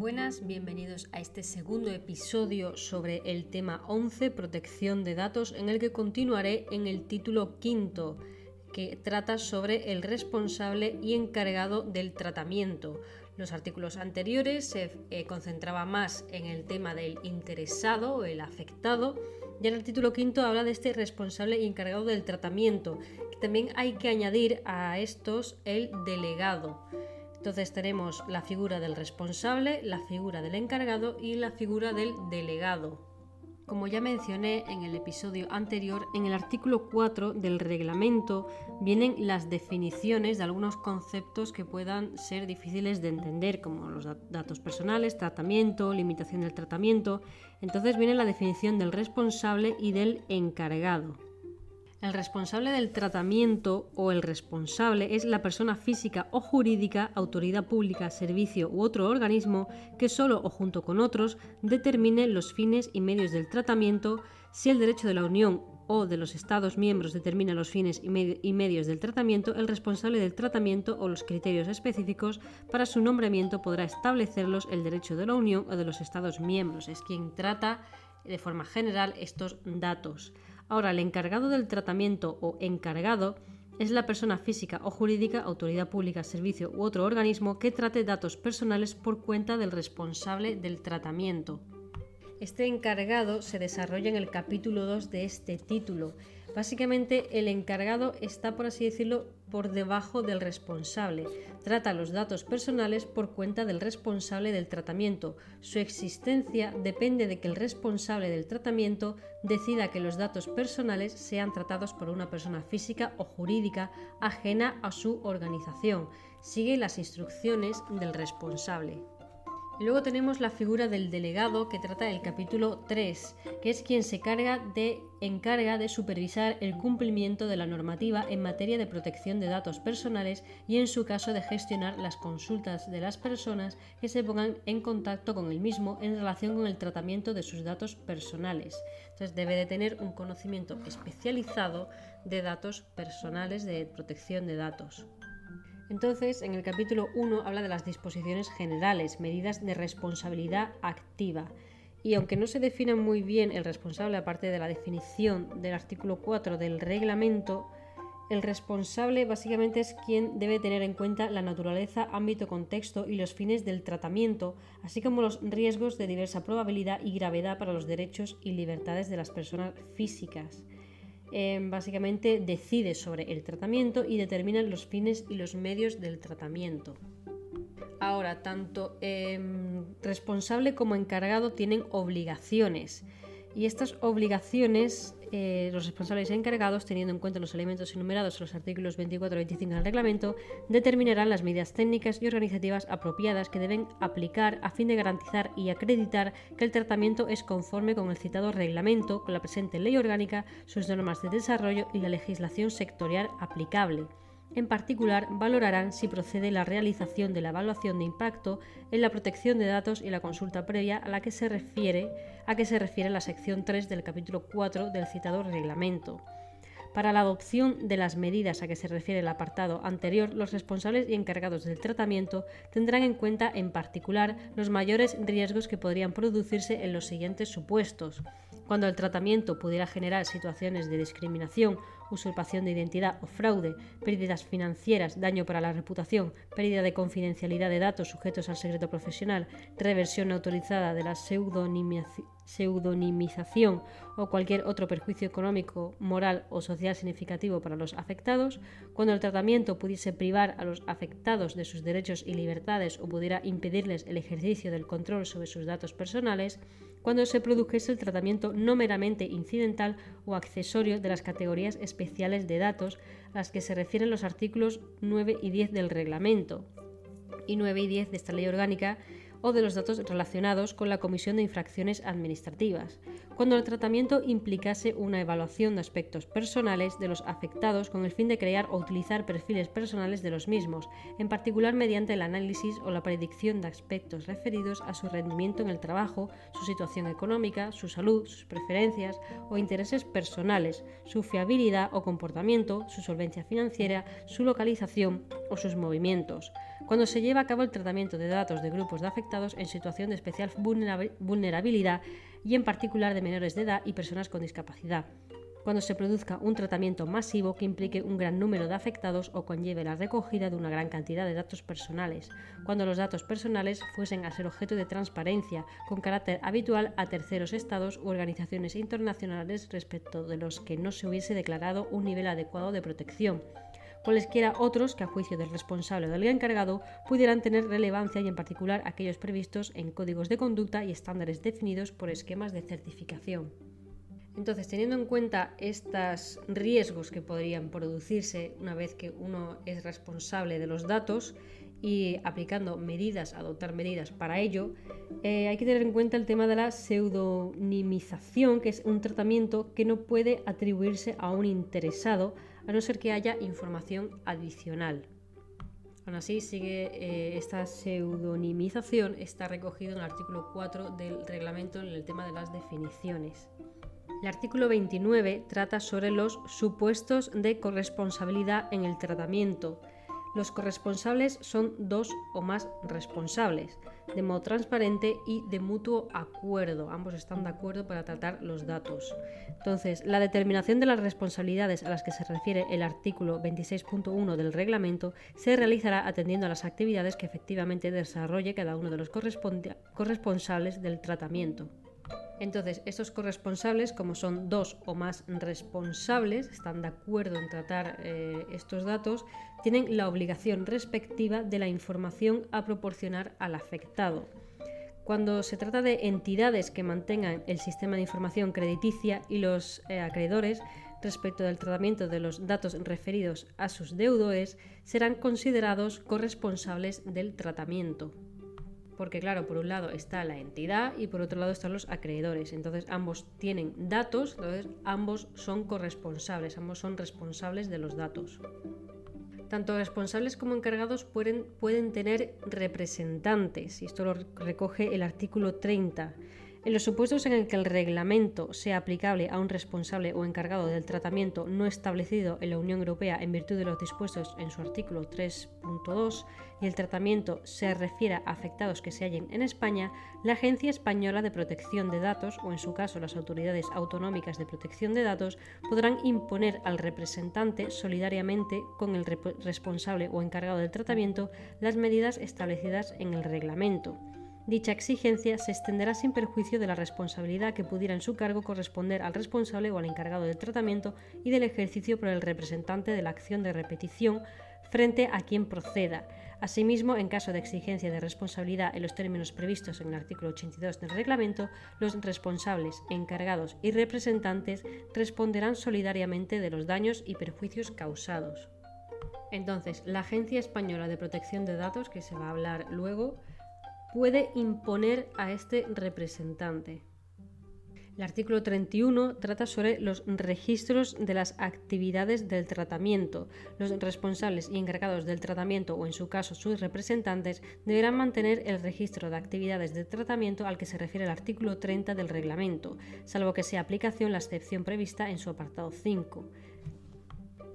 Buenas, bienvenidos a este segundo episodio sobre el tema 11, protección de datos, en el que continuaré en el título quinto, que trata sobre el responsable y encargado del tratamiento. Los artículos anteriores se eh, concentraba más en el tema del interesado o el afectado, y en el título quinto habla de este responsable y encargado del tratamiento, también hay que añadir a estos el delegado. Entonces tenemos la figura del responsable, la figura del encargado y la figura del delegado. Como ya mencioné en el episodio anterior, en el artículo 4 del reglamento vienen las definiciones de algunos conceptos que puedan ser difíciles de entender, como los datos personales, tratamiento, limitación del tratamiento. Entonces viene la definición del responsable y del encargado. El responsable del tratamiento o el responsable es la persona física o jurídica, autoridad pública, servicio u otro organismo que solo o junto con otros determine los fines y medios del tratamiento si el derecho de la Unión o de los Estados miembros determina los fines y, medios del tratamiento, el responsable del tratamiento o los criterios específicos para su nombramiento podrá establecerlos el derecho de la Unión o de los Estados miembros. Es quien trata de forma general estos datos. Ahora, el encargado del tratamiento o encargado es la persona física o jurídica, autoridad pública, servicio u otro organismo que trate datos personales por cuenta del responsable del tratamiento. Este encargado se desarrolla en el capítulo 2 de este título Básicamente el encargado está, por así decirlo, por debajo del responsable. Trata los datos personales por cuenta del responsable del tratamiento. Su existencia depende de que el responsable del tratamiento decida que los datos personales sean tratados por una persona física o jurídica ajena a su organización. Sigue las instrucciones del responsable. Luego tenemos la figura del delegado que trata el capítulo 3, que es quien se carga de, encarga de supervisar el cumplimiento de la normativa en materia de protección de datos personales y en su caso de gestionar las consultas de las personas que se pongan en contacto con el mismo en relación con el tratamiento de sus datos personales. Entonces debe de tener un conocimiento especializado de datos personales, de protección de datos. Entonces, en el capítulo 1 habla de las disposiciones generales, medidas de responsabilidad activa. Y aunque no se define muy bien el responsable, aparte de la definición del artículo 4 del reglamento, el responsable básicamente es quien debe tener en cuenta la naturaleza, ámbito, contexto y los fines del tratamiento, así como los riesgos de diversa probabilidad y gravedad para los derechos y libertades de las personas físicas. Em, básicamente decide sobre el tratamiento y determina los fines y los medios del tratamiento. Ahora, tanto em, responsable como encargado tienen obligaciones y estas obligaciones eh, los responsables encargados, teniendo en cuenta los elementos enumerados en los artículos 24 y 25 del reglamento, determinarán las medidas técnicas y organizativas apropiadas que deben aplicar a fin de garantizar y acreditar que el tratamiento es conforme con el citado reglamento, con la presente ley orgánica, sus normas de desarrollo y la legislación sectorial aplicable. En particular, valorarán si procede la realización de la evaluación de impacto en la protección de datos y la consulta previa a la que se refiere a que se refiere la sección 3 del capítulo 4 del citado reglamento. Para la adopción de las medidas a que se refiere el apartado anterior, los responsables y encargados del tratamiento tendrán en cuenta en particular los mayores riesgos que podrían producirse en los siguientes supuestos. Cuando el tratamiento pudiera generar situaciones de discriminación, usurpación de identidad o fraude, pérdidas financieras, daño para la reputación, pérdida de confidencialidad de datos sujetos al secreto profesional, reversión autorizada de la pseudonimización o cualquier otro perjuicio económico, moral o social significativo para los afectados, cuando el tratamiento pudiese privar a los afectados de sus derechos y libertades o pudiera impedirles el ejercicio del control sobre sus datos personales, cuando se produjese el tratamiento no meramente incidental o accesorio de las categorías especiales de datos a las que se refieren los artículos 9 y 10 del reglamento y 9 y 10 de esta ley orgánica o de los datos relacionados con la comisión de infracciones administrativas, cuando el tratamiento implicase una evaluación de aspectos personales de los afectados con el fin de crear o utilizar perfiles personales de los mismos, en particular mediante el análisis o la predicción de aspectos referidos a su rendimiento en el trabajo, su situación económica, su salud, sus preferencias o intereses personales, su fiabilidad o comportamiento, su solvencia financiera, su localización o sus movimientos. Cuando se lleva a cabo el tratamiento de datos de grupos de afectados en situación de especial vulnerabilidad y en particular de menores de edad y personas con discapacidad. Cuando se produzca un tratamiento masivo que implique un gran número de afectados o conlleve la recogida de una gran cantidad de datos personales, cuando los datos personales fuesen a ser objeto de transparencia con carácter habitual a terceros estados u organizaciones internacionales respecto de los que no se hubiese declarado un nivel adecuado de protección, cualesquiera otros que a juicio del responsable o del encargado pudieran tener relevancia y en particular aquellos previstos en códigos de conducta y estándares definidos por esquemas de certificación. Entonces, teniendo en cuenta estos riesgos que podrían producirse una vez que uno es responsable de los datos y aplicando medidas, adoptar medidas para ello, eh, hay que tener en cuenta el tema de la pseudonimización, que es un tratamiento que no puede atribuirse a un interesado a no ser que haya información adicional. Aún así, sigue eh, esta pseudonimización está recogido en el artículo 4 del reglamento en el tema de las definiciones. El artículo 29 trata sobre los supuestos de corresponsabilidad en el tratamiento. Los corresponsables son dos o más responsables, de modo transparente y de mutuo acuerdo. Ambos están de acuerdo para tratar los datos. Entonces, la determinación de las responsabilidades a las que se refiere el artículo 26.1 del reglamento se realizará atendiendo a las actividades que efectivamente desarrolle cada uno de los corresponsables del tratamiento. Entonces, estos corresponsables, como son dos o más responsables, están de acuerdo en tratar eh, estos datos, tienen la obligación respectiva de la información a proporcionar al afectado. Cuando se trata de entidades que mantengan el sistema de información crediticia y los eh, acreedores, respecto del tratamiento de los datos referidos a sus deudores, serán considerados corresponsables del tratamiento porque claro, por un lado está la entidad y por otro lado están los acreedores. Entonces ambos tienen datos, entonces ambos son corresponsables, ambos son responsables de los datos. Tanto responsables como encargados pueden, pueden tener representantes, y esto lo recoge el artículo 30 en los supuestos en el que el reglamento sea aplicable a un responsable o encargado del tratamiento no establecido en la Unión Europea en virtud de los dispuestos en su artículo 3.2 y el tratamiento se refiera a afectados que se hallen en España, la Agencia Española de Protección de Datos o en su caso las autoridades autonómicas de protección de datos podrán imponer al representante solidariamente con el responsable o encargado del tratamiento las medidas establecidas en el reglamento. Dicha exigencia se extenderá sin perjuicio de la responsabilidad que pudiera en su cargo corresponder al responsable o al encargado del tratamiento y del ejercicio por el representante de la acción de repetición frente a quien proceda. Asimismo, en caso de exigencia de responsabilidad en los términos previstos en el artículo 82 del reglamento, los responsables, encargados y representantes responderán solidariamente de los daños y perjuicios causados. Entonces, la Agencia Española de Protección de Datos, que se va a hablar luego, puede imponer a este representante. El artículo 31 trata sobre los registros de las actividades del tratamiento. Los responsables y encargados del tratamiento o en su caso sus representantes deberán mantener el registro de actividades de tratamiento al que se refiere el artículo 30 del reglamento, salvo que sea aplicación la excepción prevista en su apartado 5.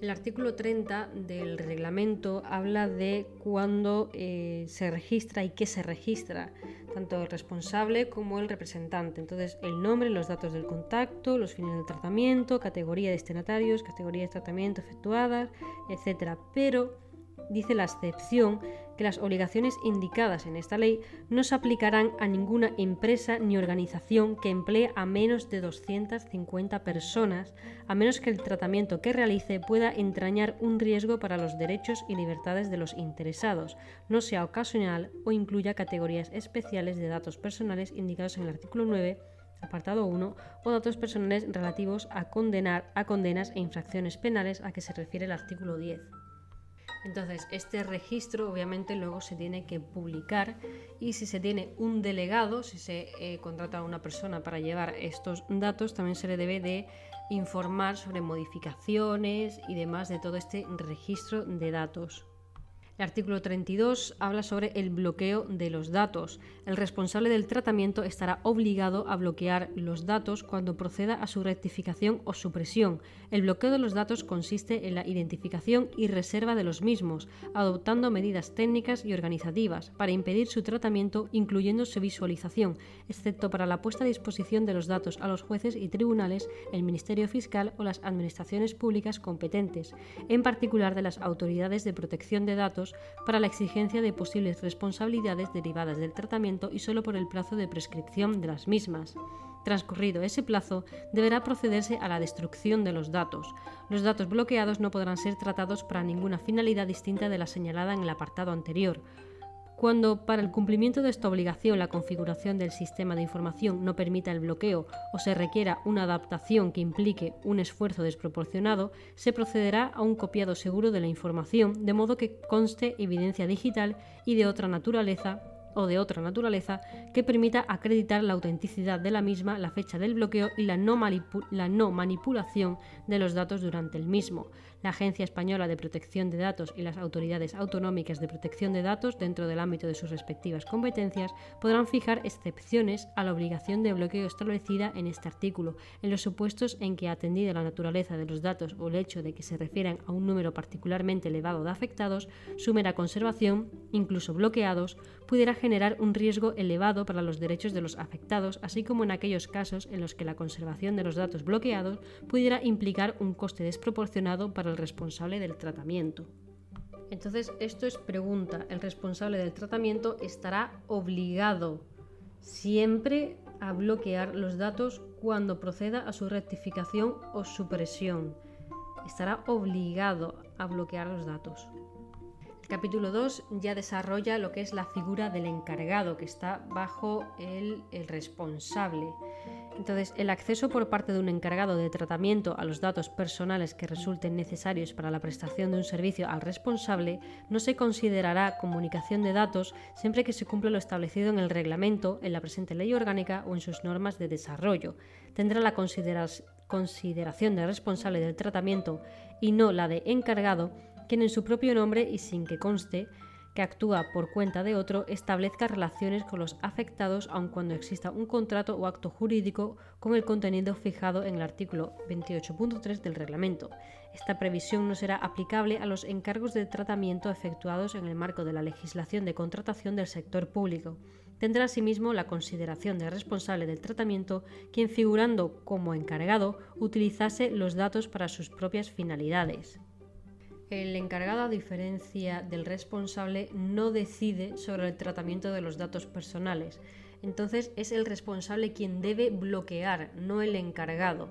El artículo 30 del reglamento habla de cuándo eh, se registra y qué se registra, tanto el responsable como el representante. Entonces, el nombre, los datos del contacto, los fines del tratamiento, categoría de destinatarios, categoría de tratamiento efectuadas, etc. Pero dice la excepción que las obligaciones indicadas en esta ley no se aplicarán a ninguna empresa ni organización que emplee a menos de 250 personas, a menos que el tratamiento que realice pueda entrañar un riesgo para los derechos y libertades de los interesados, no sea ocasional o incluya categorías especiales de datos personales indicados en el artículo 9 apartado 1, o datos personales relativos a, condenar, a condenas e infracciones penales a que se refiere el artículo 10. Entonces, este registro obviamente luego se tiene que publicar y si se tiene un delegado, si se eh, contrata a una persona para llevar estos datos, también se le debe de informar sobre modificaciones y demás de todo este registro de datos. El artículo 32 habla sobre el bloqueo de los datos. El responsable del tratamiento estará obligado a bloquear los datos cuando proceda a su rectificación o supresión. El bloqueo de los datos consiste en la identificación y reserva de los mismos, adoptando medidas técnicas y organizativas para impedir su tratamiento, incluyendo su visualización, excepto para la puesta a disposición de los datos a los jueces y tribunales, el Ministerio Fiscal o las administraciones públicas competentes, en particular de las autoridades de protección de datos para la exigencia de posibles responsabilidades derivadas del tratamiento y solo por el plazo de prescripción de las mismas. Transcurrido ese plazo, deberá procederse a la destrucción de los datos. Los datos bloqueados no podrán ser tratados para ninguna finalidad distinta de la señalada en el apartado anterior. Cuando para el cumplimiento de esta obligación la configuración del sistema de información no permita el bloqueo o se requiera una adaptación que implique un esfuerzo desproporcionado, se procederá a un copiado seguro de la información, de modo que conste evidencia digital y de otra naturaleza o de otra naturaleza que permita acreditar la autenticidad de la misma, la fecha del bloqueo y la no, la no, manipulación de los datos durante el mismo. La Agencia Española de Protección de Datos y las autoridades autonómicas de protección de datos, dentro del ámbito de sus respectivas competencias, podrán fijar excepciones a la obligación de bloqueo establecida en este artículo, en los supuestos en que, atendida la naturaleza de los datos o el hecho de que se refieran a un número particularmente elevado de afectados, su mera conservación, incluso bloqueados, pudiera generar un riesgo elevado para los derechos de los afectados, así como en aquellos casos en los que la conservación de los datos bloqueados pudiera implicar un coste desproporcionado para el responsable del tratamiento. Entonces, esto es pregunta. El responsable del tratamiento estará obligado siempre a bloquear los datos cuando proceda a su rectificación o supresión. Estará obligado a bloquear los datos. El capítulo 2 ya desarrolla lo que es la figura del encargado, que está bajo el, el, responsable. Entonces, el acceso por parte de un encargado de tratamiento a los datos personales que resulten necesarios para la prestación de un servicio al responsable no se considerará comunicación de datos siempre que se cumpla lo establecido en el reglamento, en la presente ley orgánica o en sus normas de desarrollo. Tendrá la consideración de responsable del tratamiento y no la de encargado quien en su propio nombre y sin que conste que actúa por cuenta de otro establezca relaciones con los afectados aun cuando exista un contrato o acto jurídico con el contenido fijado en el artículo 28.3 del reglamento. Esta previsión no será aplicable a los encargos de tratamiento efectuados en el marco de la legislación de contratación del sector público. Tendrá asimismo la consideración de responsable del tratamiento quien figurando como encargado utilizase los datos para sus propias finalidades. El encargado, a diferencia del responsable, no decide sobre el tratamiento de los datos personales. Entonces es el responsable quien debe bloquear, no el encargado.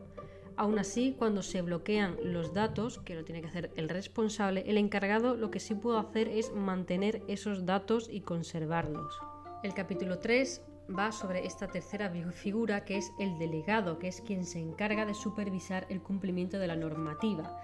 Aún así, cuando se bloquean los datos, que lo tiene que hacer el responsable, el encargado lo que sí puede hacer es mantener esos datos y conservarlos. El capítulo 3 va sobre esta tercera figura que es el delegado, que es quien se encarga de supervisar el cumplimiento de la normativa.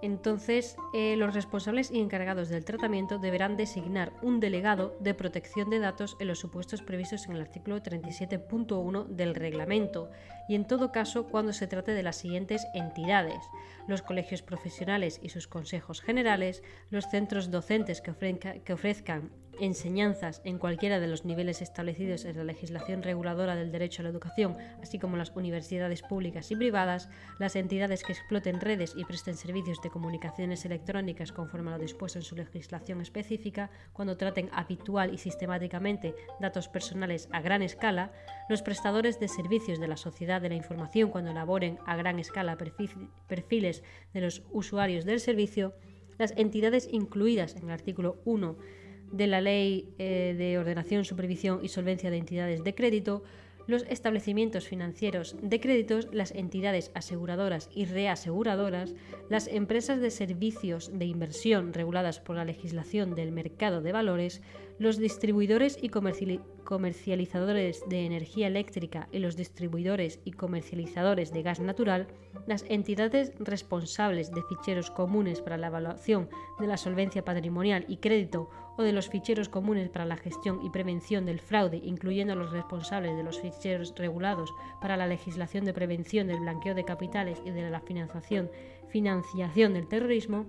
Entonces, eh, los responsables y encargados del tratamiento deberán designar un delegado de protección de datos en los supuestos previstos en el artículo 37.1 del reglamento y en todo caso cuando se trate de las siguientes entidades, los colegios profesionales y sus consejos generales, los centros docentes que, que ofrezcan enseñanzas en cualquiera de los niveles establecidos en la legislación reguladora del derecho a la educación, así como las universidades públicas y privadas, las entidades que exploten redes y presten servicios de comunicaciones electrónicas conforme a lo dispuesto en su legislación específica, cuando traten habitual y sistemáticamente datos personales a gran escala, los prestadores de servicios de la sociedad de la información cuando elaboren a gran escala perfiles de los usuarios del servicio, las entidades incluidas en el artículo 1 de la Ley eh, de Ordenación, Supervisión y Solvencia de Entidades de Crédito, los establecimientos financieros de créditos, las entidades aseguradoras y reaseguradoras, las empresas de servicios de inversión reguladas por la legislación del mercado de valores, los distribuidores y comercializadores de energía eléctrica y los distribuidores y comercializadores de gas natural, las entidades responsables de ficheros comunes para la evaluación de la solvencia patrimonial y crédito o de los ficheros comunes para la gestión y prevención del fraude, incluyendo a los responsables de los ficheros regulados para la legislación de prevención del blanqueo de capitales y de la financiación, financiación del terrorismo,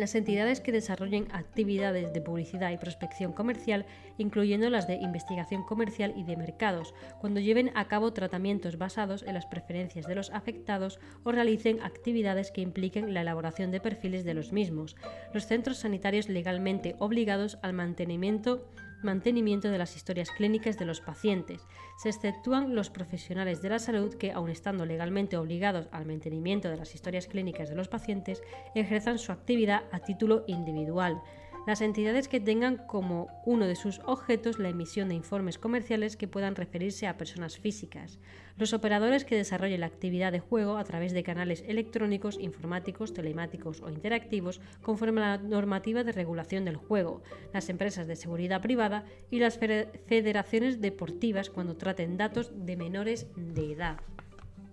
las entidades que desarrollen actividades de publicidad y prospección comercial, incluyendo las de investigación comercial y de mercados, cuando lleven a cabo tratamientos basados en las preferencias de los afectados o realicen actividades que impliquen la elaboración de perfiles de los mismos, los centros sanitarios legalmente obligados al mantenimiento mantenimiento de las historias clínicas de los pacientes. Se exceptúan los profesionales de la salud que, aun estando legalmente obligados al mantenimiento de las historias clínicas de los pacientes, ejerzan su actividad a título individual las entidades que tengan como uno de sus objetos la emisión de informes comerciales que puedan referirse a personas físicas, los operadores que desarrollen la actividad de juego a través de canales electrónicos, informáticos, telemáticos o interactivos conforme a la normativa de regulación del juego, las empresas de seguridad privada y las federaciones deportivas cuando traten datos de menores de edad.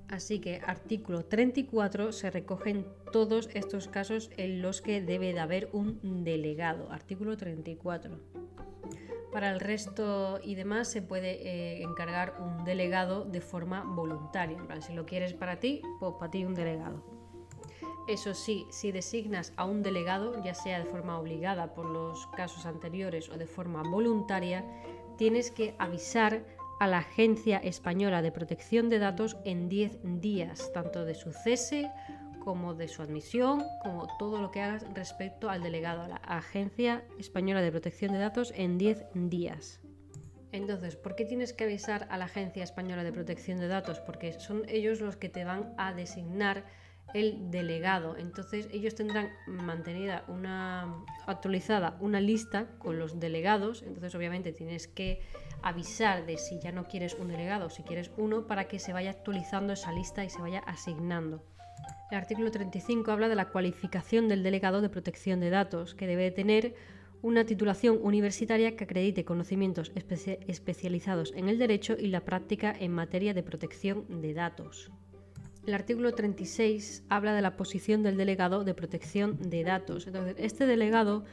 Así que artículo 34 se recogen todos estos casos en los que debe de haber un delegado. Artículo 34. Para el resto y demás se puede eh, encargar un delegado de forma voluntaria. si lo quieres para ti, pues para ti un delegado. Eso sí, si designas a un delegado, ya sea de forma obligada por los casos anteriores o de forma voluntaria, tienes que avisar a la Agencia Española de Protección de Datos en 10 días, tanto de su cese como de su admisión, como todo lo que hagas respecto al delegado a la Agencia Española de Protección de Datos en 10 días. Entonces, ¿por qué tienes que avisar a la Agencia Española de Protección de Datos? Porque son ellos los que te van a designar el delegado. Entonces ellos tendrán mantenida una actualizada una lista con los delegados. Entonces obviamente tienes que avisar de si ya no quieres un delegado o si quieres uno para que se vaya actualizando esa lista y se vaya asignando. El artículo 35 habla de la cualificación del delegado de protección de datos, que debe tener una titulación universitaria que acredite conocimientos especializados en el derecho y la práctica en materia de protección de datos. El artículo 36 habla de la posición del delegado de protección de datos. Entonces, este delegado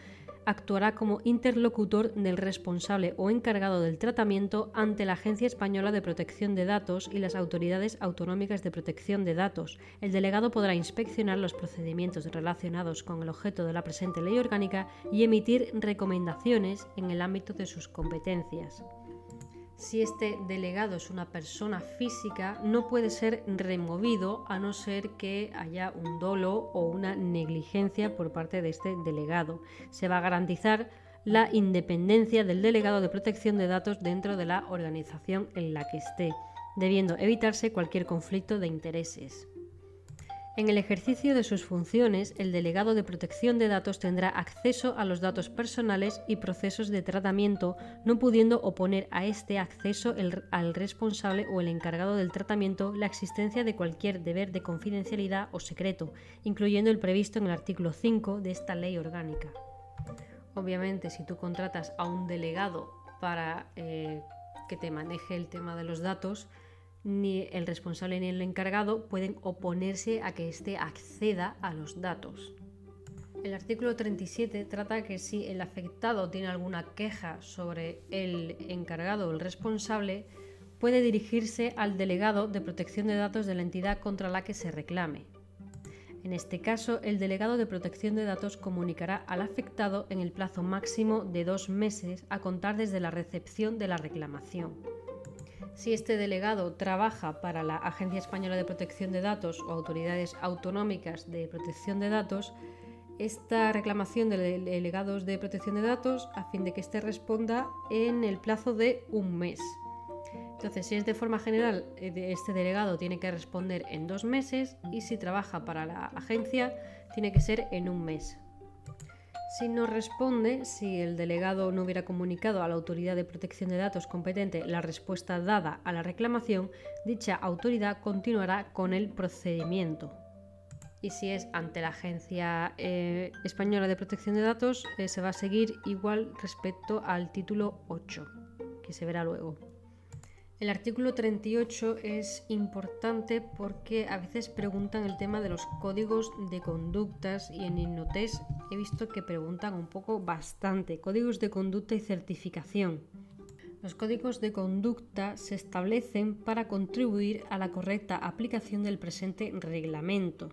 actuará como interlocutor del responsable o encargado del tratamiento ante la Agencia Española de Protección de Datos y las autoridades autonómicas de protección de datos. El delegado podrá inspeccionar los procedimientos relacionados con el objeto de la presente ley orgánica y emitir recomendaciones en el ámbito de sus competencias si este delegado es una persona física, no puede ser removido a no ser que haya un dolo o una negligencia por parte de este delegado. Se va a garantizar la independencia del delegado de protección de datos dentro de la organización en la que esté, debiendo evitarse cualquier conflicto de intereses. En el ejercicio de sus funciones, el delegado de protección de datos tendrá acceso a los datos personales y procesos de tratamiento, no pudiendo oponer a este acceso al responsable o el encargado del tratamiento la existencia de cualquier deber de confidencialidad o secreto, incluyendo el previsto en el artículo 5 de esta ley orgánica. Obviamente, si tú contratas a un delegado para eh, que te maneje el tema de los datos, ni el responsable ni el encargado pueden oponerse a que éste acceda a los datos. El artículo 37 trata que si el afectado tiene alguna queja sobre el encargado o el responsable, puede dirigirse al delegado de protección de datos de la entidad contra la que se reclame. En este caso, el delegado de protección de datos comunicará al afectado en el plazo máximo de dos meses a contar desde la recepción de la reclamación si este delegado trabaja para la Agencia Española de Protección de Datos o autoridades autonómicas de protección de datos, esta reclamación de delegados de protección de datos a fin de que éste responda en el plazo de un mes. Entonces, si es de forma general, eh, este delegado tiene que responder en dos meses y si trabaja para la agencia, tiene que ser en un mes. Si no responde, si el delegado no hubiera comunicado a la autoridad de protección de datos competente la respuesta dada a la reclamación, dicha autoridad continuará con el procedimiento. Y si es ante la Agencia eh, Española de Protección de Datos, eh, se va a seguir igual respecto al título 8, que se verá luego. El artículo 38 es importante porque a veces preguntan el tema de los códigos de conductas y en Innotes he visto que preguntan un poco bastante. Códigos de conducta y certificación. Los códigos de conducta se establecen para contribuir a la correcta aplicación del presente reglamento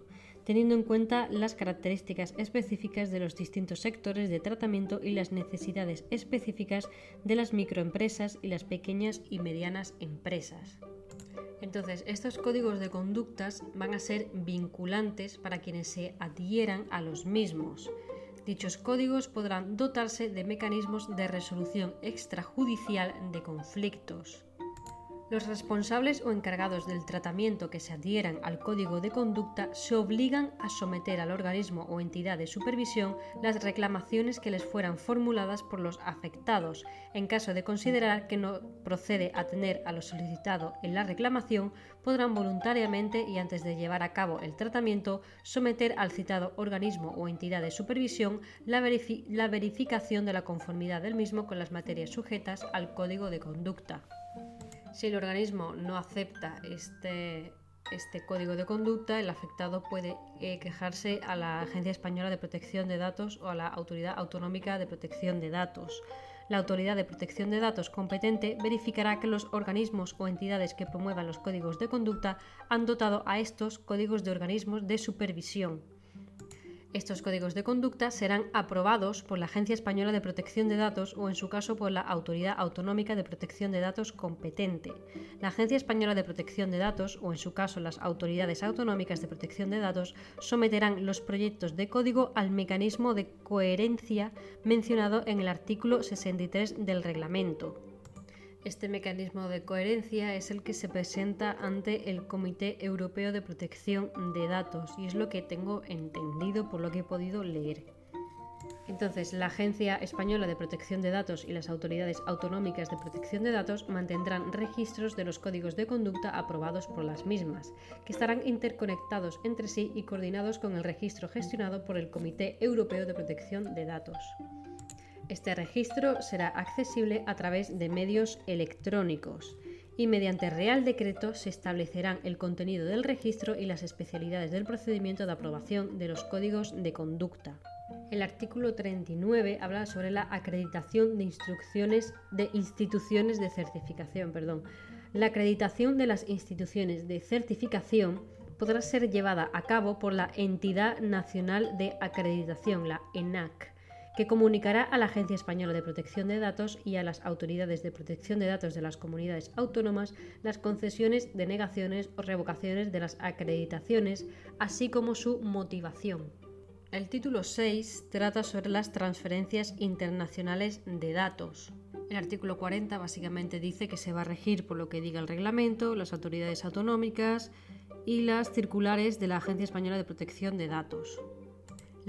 teniendo en cuenta las características específicas de los distintos sectores de tratamiento y las necesidades específicas de las microempresas y las pequeñas y medianas empresas. Entonces, estos códigos de conductas van a ser vinculantes para quienes se adhieran a los mismos. Dichos códigos podrán dotarse de mecanismos de resolución extrajudicial de conflictos. Los responsables o encargados del tratamiento que se adhieran al código de conducta se obligan a someter al organismo o entidad de supervisión las reclamaciones que les fueran formuladas por los afectados. En caso de considerar que no procede atender a lo solicitado en la reclamación, podrán voluntariamente y antes de llevar a cabo el tratamiento someter al citado organismo o entidad de supervisión la, la verificación de la conformidad del mismo con las materias sujetas al código de conducta. Si el organismo no acepta este, este código de conducta, el afectado puede eh, quejarse a la Agencia Española de Protección de Datos o a la Autoridad Autonómica de Protección de Datos. La Autoridad de Protección de Datos competente verificará que los organismos o entidades que promuevan los códigos de conducta han dotado a estos códigos de organismos de supervisión. Estos códigos de conducta serán aprobados por la Agencia Española de Protección de Datos o, en su caso, por la Autoridad Autonómica de Protección de Datos competente. La Agencia Española de Protección de Datos o, en su caso, las Autoridades Autonómicas de Protección de Datos someterán los proyectos de código al mecanismo de coherencia mencionado en el artículo 63 del reglamento. Este mecanismo de coherencia es el que se presenta ante el Comité Europeo de Protección de Datos y es lo que tengo entendido por lo que he podido leer. Entonces, la Agencia Española de Protección de Datos y las autoridades autonómicas de protección de datos mantendrán registros de los códigos de conducta aprobados por las mismas, que estarán interconectados entre sí y coordinados con el registro gestionado por el Comité Europeo de Protección de Datos. Este registro será accesible a través de medios electrónicos y mediante Real Decreto se establecerán el contenido del registro y las especialidades del procedimiento de aprobación de los códigos de conducta. El artículo 39 habla sobre la acreditación de instrucciones de instituciones de certificación. Perdón. La acreditación de las instituciones de certificación podrá ser llevada a cabo por la Entidad Nacional de Acreditación, la ENAC que comunicará a la Agencia Española de Protección de Datos y a las autoridades de protección de datos de las comunidades autónomas las concesiones, denegaciones o revocaciones de las acreditaciones, así como su motivación. El título 6 trata sobre las transferencias internacionales de datos. El artículo 40 básicamente dice que se va a regir por lo que diga el reglamento, las autoridades autonómicas y las circulares de la Agencia Española de Protección de Datos.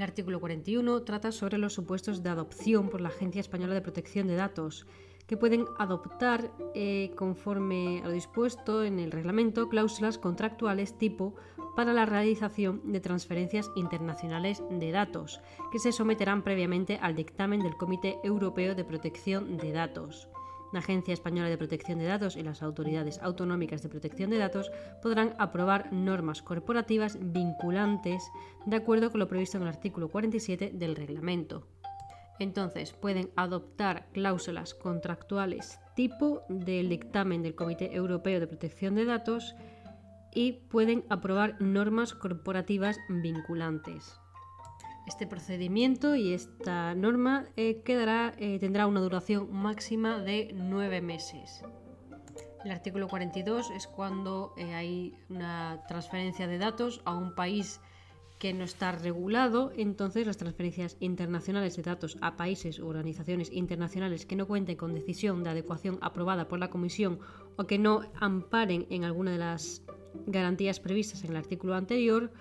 El artículo 41 trata sobre los supuestos de adopción por la Agencia Española de Protección de Datos, que pueden adoptar, eh, conforme a lo dispuesto en el reglamento, cláusulas contractuales tipo para la realización de transferencias internacionales de datos, que se someterán previamente al dictamen del Comité Europeo de Protección de Datos. La Agencia Española de Protección de Datos y las autoridades autonómicas de protección de datos podrán aprobar normas corporativas vinculantes de acuerdo con lo previsto en el artículo 47 del reglamento. Entonces, pueden adoptar cláusulas contractuales tipo del dictamen del Comité Europeo de Protección de Datos y pueden aprobar normas corporativas vinculantes. Este procedimiento y esta norma eh, eh, tendrá una duración máxima de nueve meses. El artículo 42 es cuando eh, hay una transferencia de datos a un país que no está regulado, entonces las transferencias internacionales de datos a países u organizaciones internacionales que no cuenten con decisión de adecuación aprobada por la Comisión o que no amparen en alguna de las garantías previstas en el artículo anterior,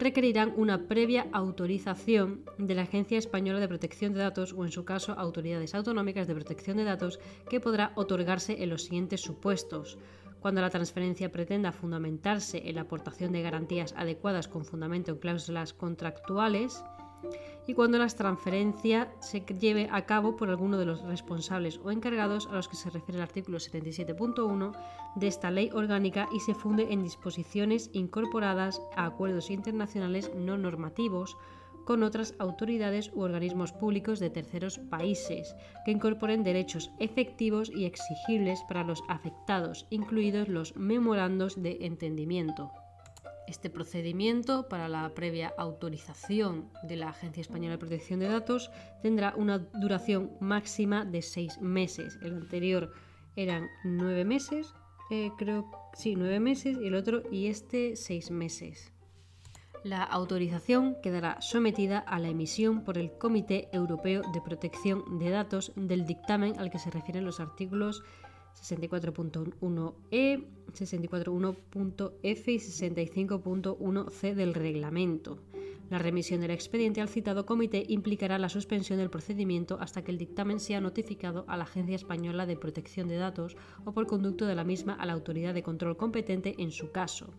requerirán una previa autorización de la Agencia Española de Protección de Datos o, en su caso, autoridades autonómicas de protección de datos que podrá otorgarse en los siguientes supuestos. Cuando la transferencia pretenda fundamentarse en la aportación de garantías adecuadas con fundamento en cláusulas contractuales, y cuando la transferencia se lleve a cabo por alguno de los responsables o encargados a los que se refiere el artículo 77.1 de esta ley orgánica y se funde en disposiciones incorporadas a acuerdos internacionales no normativos con otras autoridades u organismos públicos de terceros países que incorporen derechos efectivos y exigibles para los afectados, incluidos los memorandos de entendimiento. Este procedimiento para la previa autorización de la Agencia Española de Protección de Datos tendrá una duración máxima de seis meses. El anterior eran nueve meses, eh, creo, sí, nueve meses y el otro y este seis meses. La autorización quedará sometida a la emisión por el Comité Europeo de Protección de Datos del dictamen al que se refieren los artículos 64.1e, 64.1f y 65.1c del reglamento. La remisión del expediente al citado comité implicará la suspensión del procedimiento hasta que el dictamen sea notificado a la Agencia Española de Protección de Datos o por conducto de la misma a la autoridad de control competente en su caso.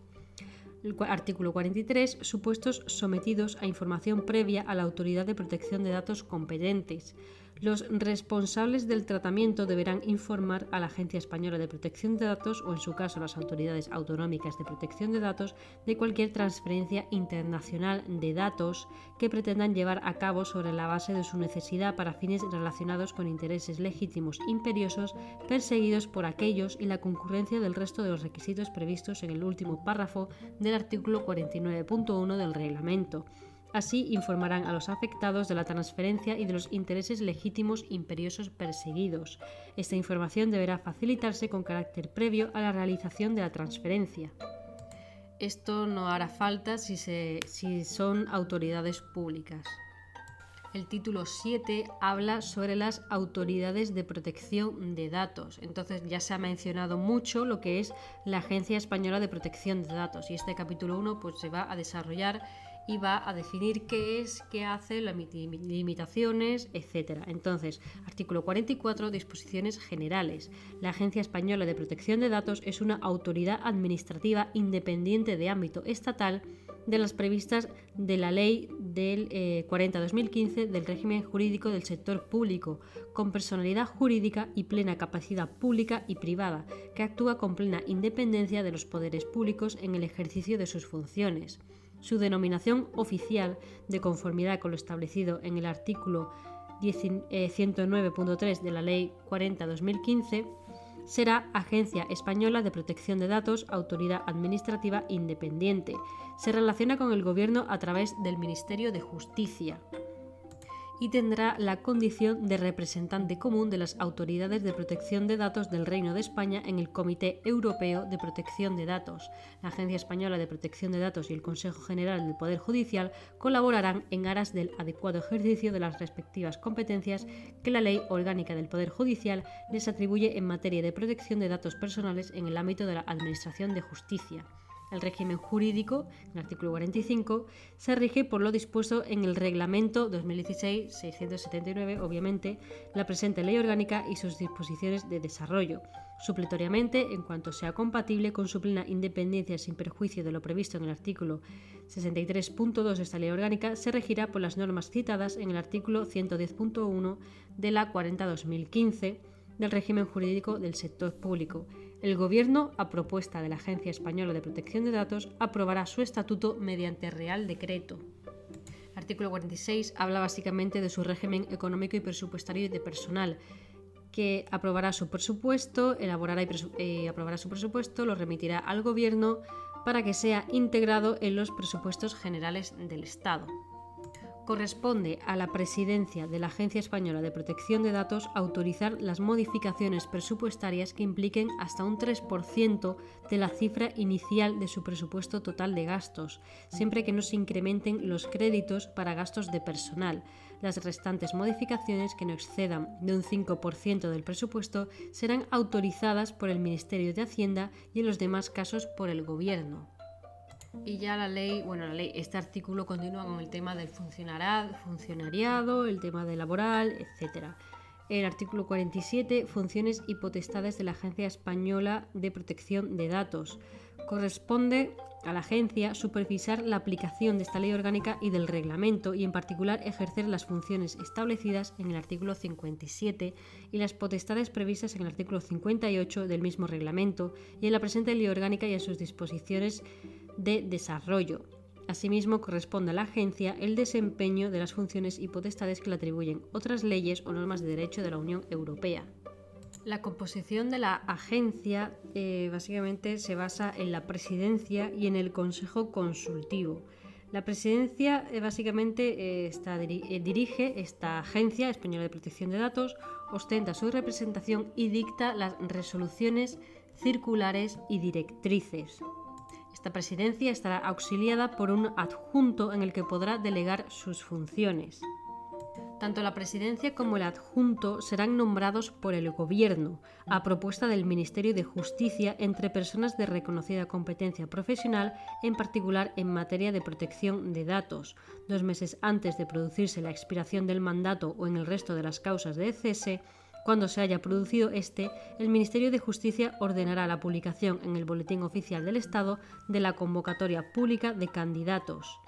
Artículo 43. Supuestos sometidos a información previa a la autoridad de protección de datos competentes. Los responsables del tratamiento deberán informar a la Agencia Española de Protección de Datos o, en su caso, las autoridades autonómicas de protección de datos de cualquier transferencia internacional de datos que pretendan llevar a cabo sobre la base de su necesidad para fines relacionados con intereses legítimos imperiosos perseguidos por aquellos y la concurrencia del resto de los requisitos previstos en el último párrafo del artículo 49.1 del reglamento Así informarán a los afectados de la transferencia y de los intereses legítimos imperiosos perseguidos. Esta información deberá facilitarse con carácter previo a la realización de la transferencia. Esto no hará falta si, si son autoridades públicas. El título 7 habla sobre las autoridades de protección de datos. Entonces ya se ha mencionado mucho lo que es la Agencia Española de Protección de Datos y este capítulo 1 pues, se va a desarrollar y va a definir qué es, qué hace, las limitaciones, etc. Entonces, artículo 44, disposiciones generales. La Agencia Española de Protección de Datos es una autoridad administrativa independiente de ámbito estatal de las previstas de la Ley del 40-2015 eh, del régimen jurídico del sector público, con personalidad jurídica y plena capacidad pública y privada, que actúa con plena independencia de los poderes públicos en el ejercicio de sus funciones. Su denominación oficial, de conformidad con lo establecido en el artículo 109.3 eh, de la Ley 40-2015, será Agencia Española de Protección de Datos, Autoridad Administrativa Independiente. Se relaciona con el Gobierno a través del Ministerio de Justicia y tendrá la condición de representante común de las autoridades de protección de datos del Reino de España en el Comité Europeo de Protección de Datos. La Agencia Española de Protección de Datos y el Consejo General del Poder Judicial colaborarán en aras del adecuado ejercicio de las respectivas competencias que la Ley Orgánica del Poder Judicial les atribuye en materia de protección de datos personales en el ámbito de la Administración de Justicia. El régimen jurídico, en el artículo 45, se rige por lo dispuesto en el Reglamento 2016-679, obviamente, la presente ley orgánica y sus disposiciones de desarrollo. Supletoriamente, en cuanto sea compatible con su plena independencia sin perjuicio de lo previsto en el artículo 63.2 de esta ley orgánica, se regirá por las normas citadas en el artículo 110.1 de la 40-2015 del régimen jurídico del sector público el Gobierno, a propuesta de la Agencia Española de Protección de Datos, aprobará su estatuto mediante Real Decreto. artículo 46 habla básicamente de su régimen económico y presupuestario y de personal, que aprobará su presupuesto, elaborará y eh, aprobará su presupuesto, lo remitirá al Gobierno para que sea integrado en los presupuestos generales del Estado corresponde a la presidencia de la Agencia Española de Protección de Datos autorizar las modificaciones presupuestarias que impliquen hasta un 3% de la cifra inicial de su presupuesto total de gastos, siempre que no se incrementen los créditos para gastos de personal. Las restantes modificaciones que no excedan de un 5% del presupuesto serán autorizadas por el Ministerio de Hacienda y en los demás casos por el Gobierno. Y ya la ley, bueno, la ley, este artículo continúa con el tema del funcionariado, el tema de laboral, etc. El artículo 47, funciones y potestades de la Agencia Española de Protección de Datos. Corresponde a la agencia supervisar la aplicación de esta ley orgánica y del reglamento y en particular ejercer las funciones establecidas en el artículo 57 y las potestades previstas en el artículo 58 del mismo reglamento y en la presente ley orgánica y en sus disposiciones de desarrollo. Asimismo, corresponde a la agencia el desempeño de las funciones y potestades que le atribuyen otras leyes o normas de derecho de la Unión Europea. La composición de la agencia eh, básicamente se basa en la presidencia y en el consejo consultivo. La presidencia eh, básicamente eh, dirige esta agencia española de protección de datos, ostenta su representación y dicta las resoluciones circulares y directrices. Esta presidencia estará auxiliada por un adjunto en el que podrá delegar sus funciones. Tanto la presidencia como el adjunto serán nombrados por el Gobierno, a propuesta del Ministerio de Justicia entre personas de reconocida competencia profesional, en particular en materia de protección de datos, dos meses antes de producirse la expiración del mandato o en el resto de las causas de cese. Cuando se haya producido este, el Ministerio de Justicia ordenará la publicación en el Boletín Oficial del Estado de la convocatoria pública de candidatos.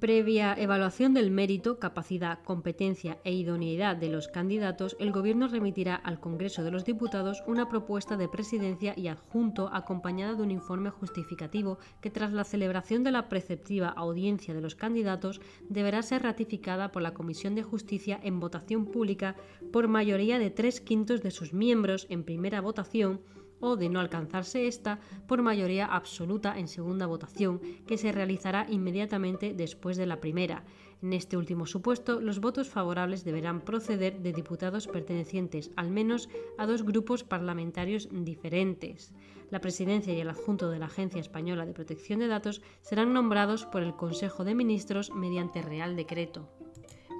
Previa evaluación del mérito, capacidad, competencia e idoneidad de los candidatos, el Gobierno remitirá al Congreso de los Diputados una propuesta de presidencia y adjunto acompañada de un informe justificativo que tras la celebración de la preceptiva audiencia de los candidatos deberá ser ratificada por la Comisión de Justicia en votación pública por mayoría de tres quintos de sus miembros en primera votación o de no alcanzarse esta por mayoría absoluta en segunda votación, que se realizará inmediatamente después de la primera. En este último supuesto, los votos favorables deberán proceder de diputados pertenecientes al menos a dos grupos parlamentarios diferentes. La presidencia y el adjunto de la Agencia Española de Protección de Datos serán nombrados por el Consejo de Ministros mediante Real Decreto.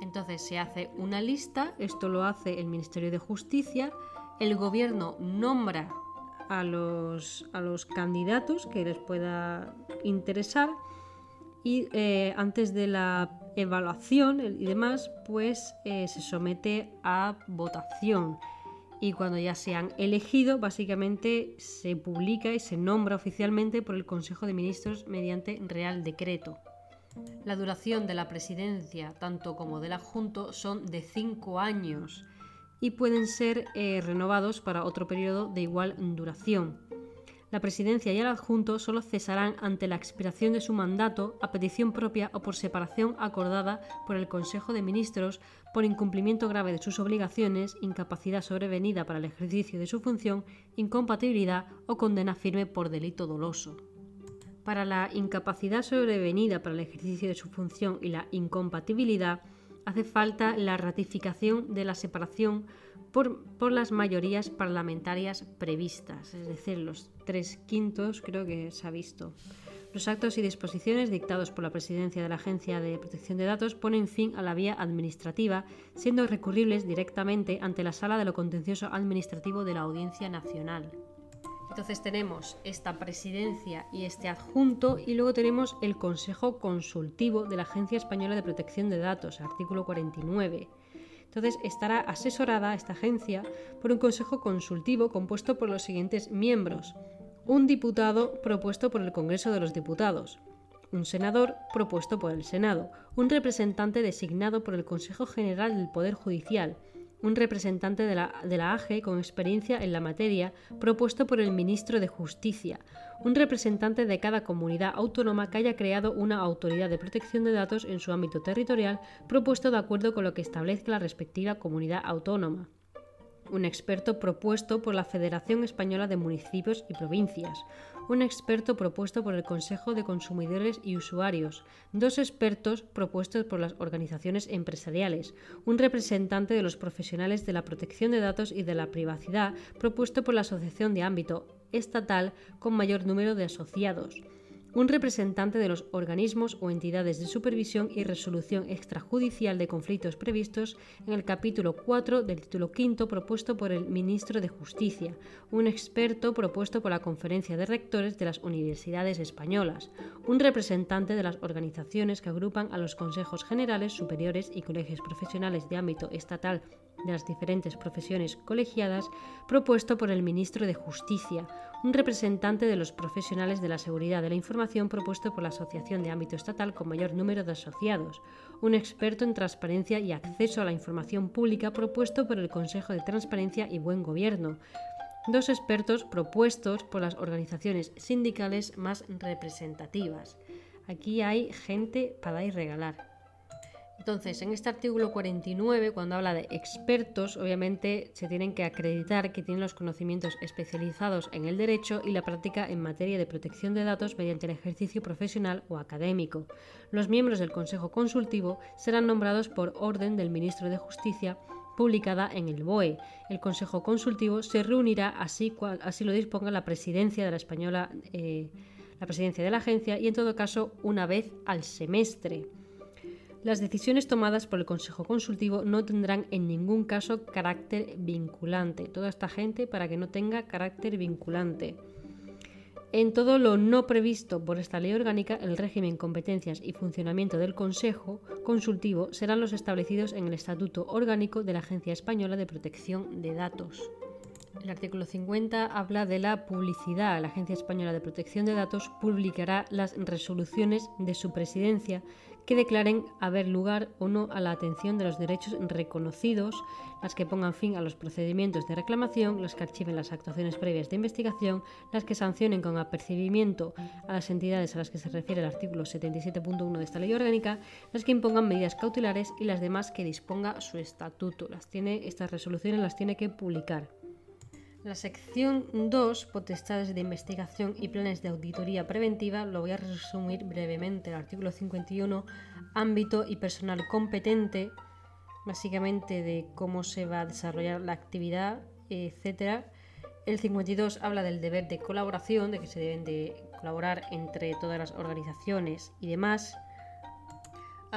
Entonces se hace una lista, esto lo hace el Ministerio de Justicia, el Gobierno nombra a los, a los candidatos que les pueda interesar y eh, antes de la evaluación y demás, pues eh, se somete a votación. Y cuando ya se han elegido, básicamente se publica y se nombra oficialmente por el Consejo de Ministros mediante Real Decreto. La duración de la presidencia, tanto como del adjunto, son de cinco años y pueden ser eh, renovados para otro periodo de igual duración. La presidencia y el adjunto solo cesarán ante la expiración de su mandato a petición propia o por separación acordada por el Consejo de Ministros por incumplimiento grave de sus obligaciones, incapacidad sobrevenida para el ejercicio de su función, incompatibilidad o condena firme por delito doloso. Para la incapacidad sobrevenida para el ejercicio de su función y la incompatibilidad, hace falta la ratificación de la separación por, las mayorías parlamentarias previstas, es decir, los tres quintos creo que se ha visto. Los actos y disposiciones dictados por la presidencia de la Agencia de Protección de Datos ponen fin a la vía administrativa, siendo recurribles directamente ante la Sala de lo Contencioso Administrativo de la Audiencia Nacional. Entonces tenemos esta presidencia y este adjunto y luego tenemos el Consejo Consultivo de la Agencia Española de Protección de Datos, artículo 49. Entonces estará asesorada esta agencia por un Consejo Consultivo compuesto por los siguientes miembros. Un diputado propuesto por el Congreso de los Diputados, un senador propuesto por el Senado, un representante designado por el Consejo General del Poder Judicial, un representante de la, de la AGE con experiencia en la materia propuesto por el ministro de Justicia, un representante de cada comunidad autónoma que haya creado una autoridad de protección de datos en su ámbito territorial propuesto de acuerdo con lo que establezca la respectiva comunidad autónoma. Un experto propuesto por la Federación Española de Municipios y Provincias, un experto propuesto por el Consejo de Consumidores y Usuarios, dos expertos propuestos por las organizaciones empresariales, un representante de los profesionales de la protección de datos y de la privacidad propuesto por la Asociación de Ámbito Estatal con mayor número de asociados, un representante de los organismos o entidades de supervisión y resolución extrajudicial de conflictos previstos en el capítulo 4 del título 5 propuesto por el ministro de Justicia, un experto propuesto por la Conferencia de Rectores de las Universidades Españolas, un representante de las organizaciones que agrupan a los consejos generales, superiores y colegios profesionales de ámbito estatal de las diferentes profesiones colegiadas propuesto por el ministro de Justicia, un representante de los profesionales de la seguridad de la información propuesto por la Asociación de Ámbito Estatal con mayor número de asociados, un experto en transparencia y acceso a la información pública propuesto por el Consejo de Transparencia y Buen Gobierno, dos expertos propuestos por las organizaciones sindicales más representativas. Aquí hay gente para ir regalar. Entonces, en este artículo 49, cuando habla de expertos, obviamente se tienen que acreditar que tienen los conocimientos especializados en el derecho y la práctica en materia de protección de datos mediante el ejercicio profesional o académico. Los miembros del Consejo Consultivo serán nombrados por orden del Ministro de Justicia publicada en el BOE. El Consejo Consultivo se reunirá así, así lo disponga la presidencia de la española, eh, la presidencia de la agencia y en todo caso una vez al semestre. Las decisiones tomadas por el Consejo Consultivo no tendrán en ningún caso carácter vinculante. Toda esta gente para que no tenga carácter vinculante. En todo lo no previsto por esta ley orgánica, el régimen, competencias y funcionamiento del Consejo Consultivo serán los establecidos en el Estatuto Orgánico de la Agencia Española de Protección de Datos. El artículo 50 habla de la publicidad. La Agencia Española de Protección de Datos publicará las resoluciones de su presidencia que declaren haber lugar o no a la atención de los derechos reconocidos, las que pongan fin a los procedimientos de reclamación, las que archiven las actuaciones previas de investigación, las que sancionen con apercibimiento a las entidades a las que se refiere el artículo 77.1 de esta ley orgánica, las que impongan medidas cautelares y las demás que disponga su estatuto. Las tiene, estas resoluciones las tiene que publicar. La sección 2, potestades de investigación y planes de auditoría preventiva, lo voy a resumir brevemente. El artículo 51, ámbito y personal competente, básicamente de cómo se va a desarrollar la actividad, etc. El 52 habla del deber de colaboración, de que se deben de colaborar entre todas las organizaciones y demás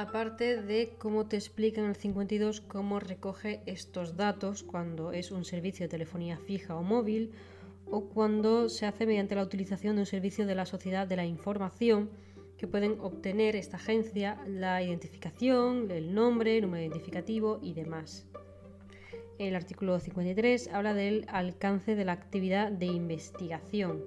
aparte de cómo te explica en el 52 cómo recoge estos datos cuando es un servicio de telefonía fija o móvil o cuando se hace mediante la utilización de un servicio de la sociedad de la información que pueden obtener esta agencia la identificación, el nombre, el número identificativo y demás. El artículo 53 habla del alcance de la actividad de investigación.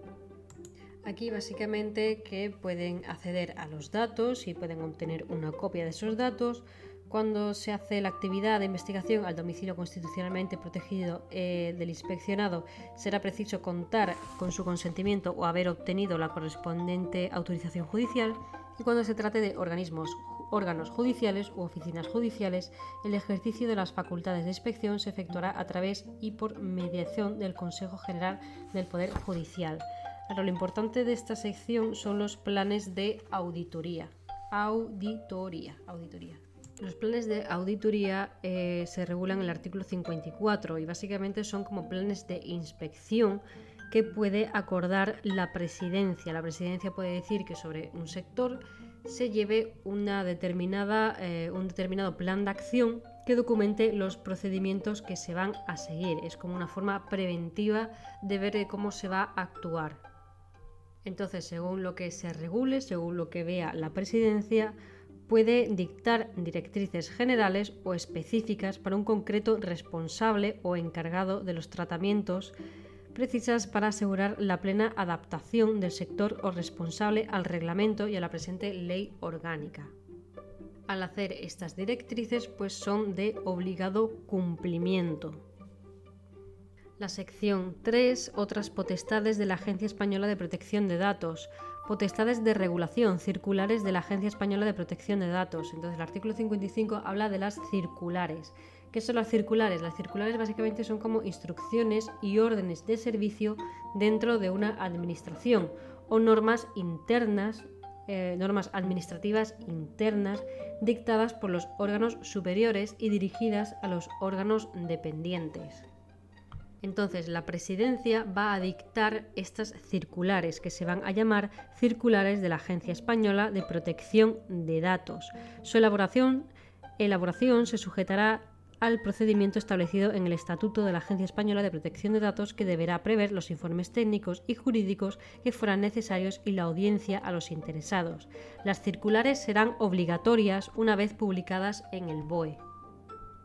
Aquí básicamente que pueden acceder a los datos y pueden obtener una copia de esos datos. Cuando se hace la actividad de investigación al domicilio constitucionalmente protegido eh, del inspeccionado, será preciso contar con su consentimiento o haber obtenido la correspondiente autorización judicial. Y cuando se trate de organismos, órganos judiciales u oficinas judiciales, el ejercicio de las facultades de inspección se efectuará a través y por mediación del Consejo General del Poder Judicial lo importante de esta sección son los planes de auditoría. Auditoría, auditoría. Los planes de auditoría eh, se regulan en el artículo 54 y básicamente son como planes de inspección que puede acordar la presidencia. La presidencia puede decir que sobre un sector se lleve una determinada, eh, un determinado plan de acción que documente los procedimientos que se van a seguir. Es como una forma preventiva de ver cómo se va a actuar. Entonces, según lo que se regule, según lo que vea la presidencia, puede dictar directrices generales o específicas para un concreto responsable o encargado de los tratamientos precisas para asegurar la plena adaptación del sector o responsable al reglamento y a la presente ley orgánica. Al hacer estas directrices, pues son de obligado cumplimiento. La sección 3, otras potestades de la Agencia Española de Protección de Datos. Potestades de regulación, circulares de la Agencia Española de Protección de Datos. Entonces el artículo 55 habla de las circulares. ¿Qué son las circulares? Las circulares básicamente son como instrucciones y órdenes de servicio dentro de una administración o normas internas, eh, normas administrativas internas dictadas por los órganos superiores y dirigidas a los órganos dependientes. Entonces, la presidencia va a dictar estas circulares, que se van a llamar circulares de la Agencia Española de Protección de Datos. Su elaboración, elaboración se sujetará al procedimiento establecido en el Estatuto de la Agencia Española de Protección de Datos que deberá prever los informes técnicos y jurídicos que fueran necesarios y la audiencia a los interesados. Las circulares serán obligatorias una vez publicadas en el BOE.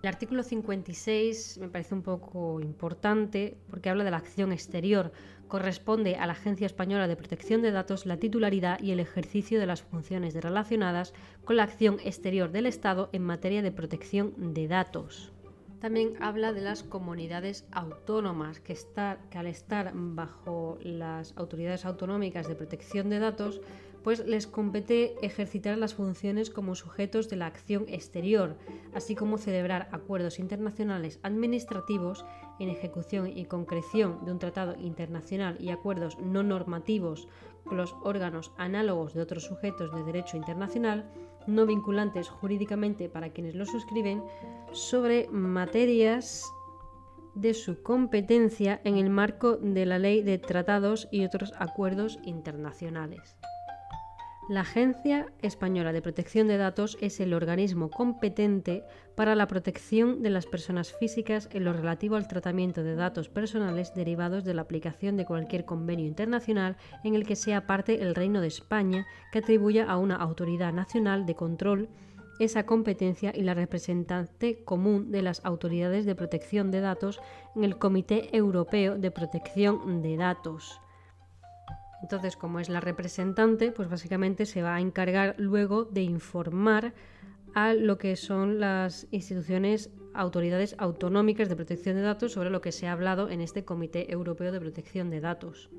El artículo 56 me parece un poco importante porque habla de la acción exterior. Corresponde a la Agencia Española de Protección de Datos la titularidad y el ejercicio de las funciones relacionadas con la acción exterior del Estado en materia de protección de datos. También habla de las comunidades autónomas que, que al estar bajo las autoridades autonómicas de protección de datos pues les compete ejercitar las funciones como sujetos de la acción exterior, así como celebrar acuerdos internacionales administrativos en ejecución y concreción de un tratado internacional y acuerdos no normativos con los órganos análogos de otros sujetos de derecho internacional, no vinculantes jurídicamente para quienes lo suscriben, sobre materias de su competencia en el marco de la ley de tratados y otros acuerdos internacionales. La Agencia Española de Protección de Datos es el organismo competente para la protección de las personas físicas en lo relativo al tratamiento de datos personales derivados de la aplicación de cualquier convenio internacional en el que sea parte el Reino de España, que atribuya a una autoridad nacional de control esa competencia y la representante común de las autoridades de protección de datos en el Comité Europeo de Protección de Datos. Entonces, como es la representante, pues básicamente se va a encargar luego de informar a lo que son las instituciones, autoridades autonómicas de protección de datos sobre lo que se ha hablado en este Comité Europeo de Protección de Datos.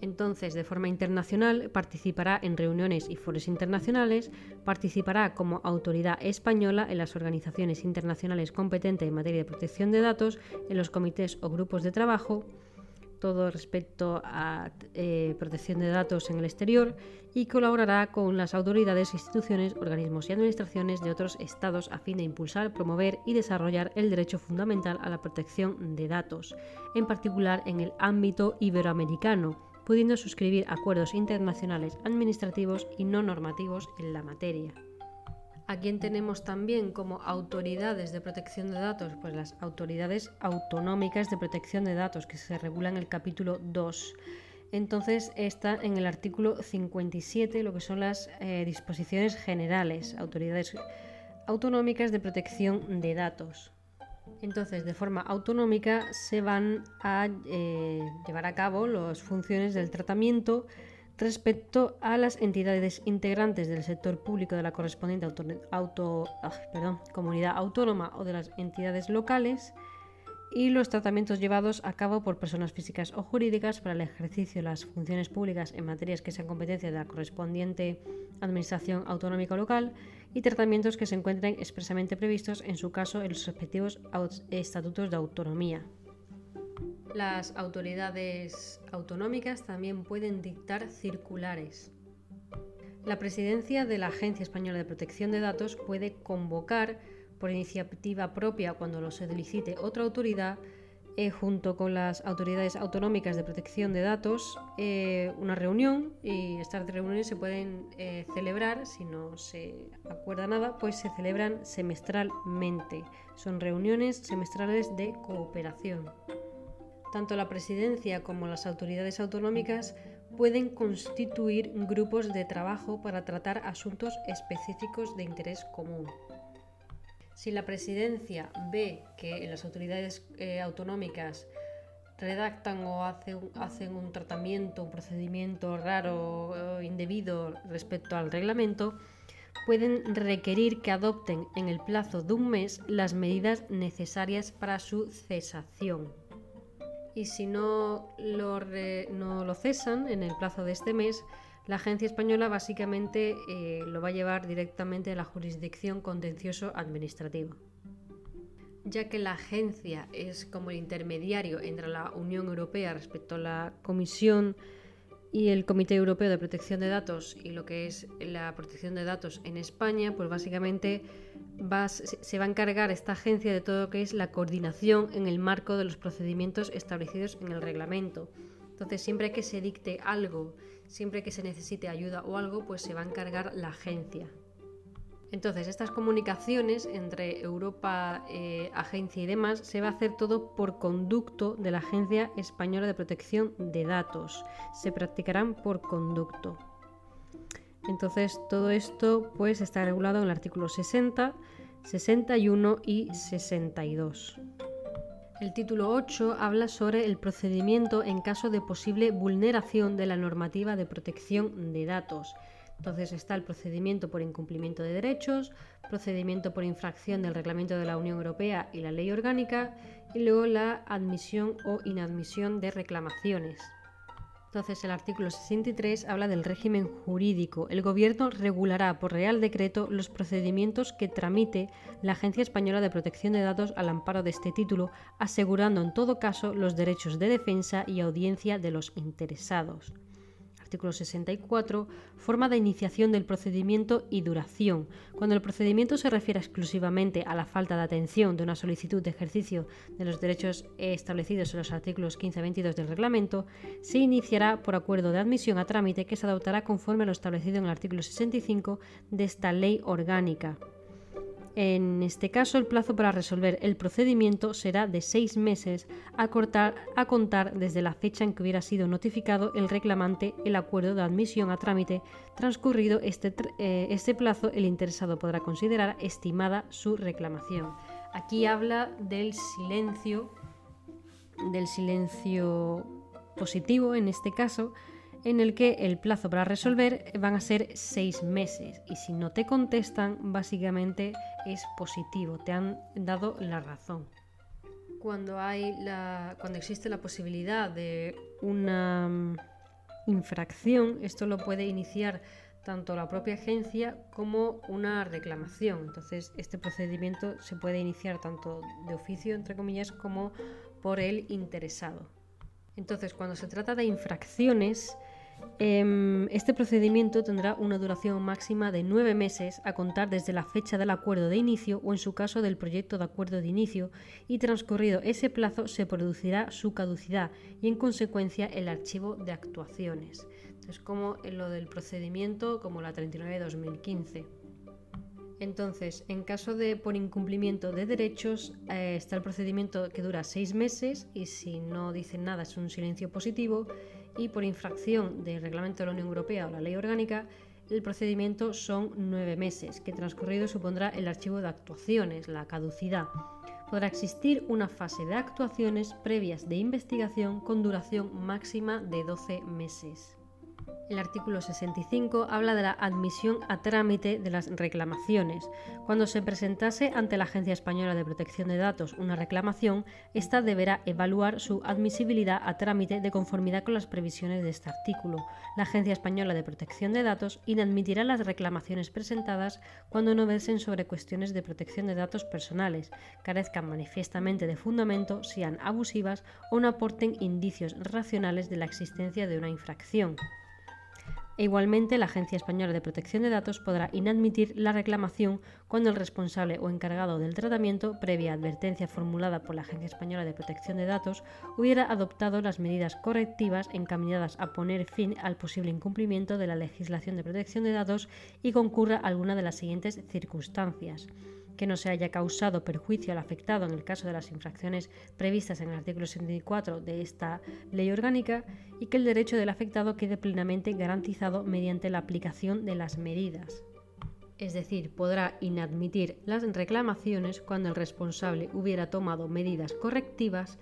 Entonces, de forma internacional, participará en reuniones y foros internacionales, participará como autoridad española en las organizaciones internacionales competentes en materia de protección de datos, en los comités o grupos de trabajo, todo respecto a eh, protección de datos en el exterior y colaborará con las autoridades, instituciones, organismos y administraciones de otros estados a fin de impulsar, promover y desarrollar el derecho fundamental a la protección de datos, en particular en el ámbito iberoamericano, pudiendo suscribir acuerdos internacionales administrativos y no normativos en la materia. ¿A quién tenemos también como autoridades de protección de datos? Pues las autoridades autonómicas de protección de datos que se regulan en el capítulo 2. Entonces está en el artículo 57 lo que son las eh, disposiciones generales, autoridades autonómicas de protección de datos. Entonces, de forma autonómica se van a eh, llevar a cabo las funciones del tratamiento respecto a las entidades integrantes del sector público de la correspondiente ah, comunidad autónoma o de las entidades locales y los tratamientos llevados a cabo por personas físicas o jurídicas para el ejercicio de las funciones públicas en materias que sean competencia de la correspondiente administración autonómica local y tratamientos que se encuentren expresamente previstos en su caso en los respectivos estatutos de autonomía. Las autoridades autonómicas también pueden dictar circulares. La presidencia de la Agencia Española de Protección de Datos puede convocar por iniciativa propia cuando lo solicite otra autoridad eh, junto con las autoridades autonómicas de protección de datos eh, una reunión y estas reuniones se pueden eh, celebrar, si no se acuerda nada, pues se celebran semestralmente. Son reuniones semestrales de cooperación. Tanto la presidencia como las autoridades autonómicas pueden constituir grupos de trabajo para tratar asuntos específicos de interés común. Si la presidencia ve que las autoridades eh, autonómicas redactan o hacen, un tratamiento, un procedimiento raro o indebido respecto al reglamento, pueden requerir que adopten en el plazo de un mes las medidas necesarias para su cesación y si no lo, no lo cesan en el plazo de este mes, la agencia española básicamente eh, lo va a llevar directamente a la jurisdicción contencioso administrativa. Ya que la agencia es como el intermediario entre la Unión Europea respecto a la Comisión y el Comité Europeo de Protección de Datos y lo que es la protección de datos en España, pues básicamente se va a encargar esta agencia de todo lo que es la coordinación en el marco de los procedimientos establecidos en el reglamento. Entonces, siempre que se dicte algo, siempre que se necesite ayuda o algo, pues se va a encargar la agencia. Entonces, estas comunicaciones entre Europa, eh, agencia y demás, se va a hacer todo por conducto de la Agencia Española de Protección de Datos. Se practicarán por conducto. Entonces, todo esto pues está regulado en el artículo 60, 61 y 62. El título 8 habla sobre el procedimiento en caso de posible vulneración de la normativa de protección de datos. Entonces está el procedimiento por incumplimiento de derechos, procedimiento por infracción del reglamento de la Unión Europea y la ley orgánica, y luego la admisión o inadmisión de reclamaciones. Entonces, el artículo 63 habla del régimen jurídico. El Gobierno regulará por Real Decreto los procedimientos que tramite la Agencia Española de Protección de Datos al amparo de este título, asegurando en todo caso los derechos de defensa y audiencia de los interesados artículo 64, forma de iniciación del procedimiento y duración. Cuando el procedimiento se refiere exclusivamente a la falta de atención de una solicitud de ejercicio de los derechos establecidos en los artículos 15 y 22 del reglamento, se iniciará por acuerdo de admisión a trámite que se adoptará conforme a lo establecido en el artículo 65 de esta ley orgánica. En este caso, el plazo para resolver el procedimiento será de seis meses a, a, contar desde la fecha en que hubiera sido notificado el reclamante el acuerdo de admisión a trámite. Transcurrido este, eh, este plazo, el interesado podrá considerar estimada su reclamación. Aquí habla del silencio, del silencio positivo en este caso, en el que el plazo para resolver van a ser seis meses y si no te contestan básicamente es positivo, te han dado la razón. Cuando, hay la, cuando existe la posibilidad de una mm, infracción, esto lo puede iniciar tanto la propia agencia como una reclamación. Entonces, este procedimiento se puede iniciar tanto de oficio, entre comillas, como por el interesado. Entonces, cuando se trata de infracciones, este procedimiento tendrá una duración máxima de nueve meses a contar desde la fecha del acuerdo de inicio o en su caso del proyecto de acuerdo de inicio y transcurrido ese plazo se producirá su caducidad y en consecuencia el archivo de actuaciones. Es como lo del procedimiento como la 39 de 2015. Entonces, en caso de por incumplimiento de derechos, eh, está el procedimiento que dura seis meses y si no dicen nada es un silencio positivo y por infracción del reglamento de la Unión Europea o la ley orgánica, el procedimiento son nueve meses, que transcurrido supondrá el archivo de actuaciones, la caducidad. Podrá existir una fase de actuaciones previas de investigación con duración máxima de 12 meses. El artículo 65 habla de la admisión a trámite de las reclamaciones. Cuando se presentase ante la Agencia Española de Protección de Datos una reclamación, ésta deberá evaluar su admisibilidad a trámite de conformidad con las previsiones de este artículo. La Agencia Española de Protección de Datos inadmitirá las reclamaciones presentadas cuando no versen sobre cuestiones de protección de datos personales, carezcan manifiestamente de fundamento, sean abusivas o no aporten indicios racionales de la existencia de una infracción. E igualmente, la Agencia Española de Protección de Datos podrá inadmitir la reclamación cuando el responsable o encargado del tratamiento, previa advertencia formulada por la Agencia Española de Protección de Datos, hubiera adoptado las medidas correctivas encaminadas a poner fin al posible incumplimiento de la legislación de protección de datos y concurra alguna de las siguientes circunstancias que no se haya causado perjuicio al afectado en el caso de las infracciones previstas en el artículo 74 de esta ley orgánica y que el derecho del afectado quede plenamente garantizado mediante la aplicación de las medidas. Es decir, podrá inadmitir las reclamaciones cuando el responsable hubiera tomado medidas correctivas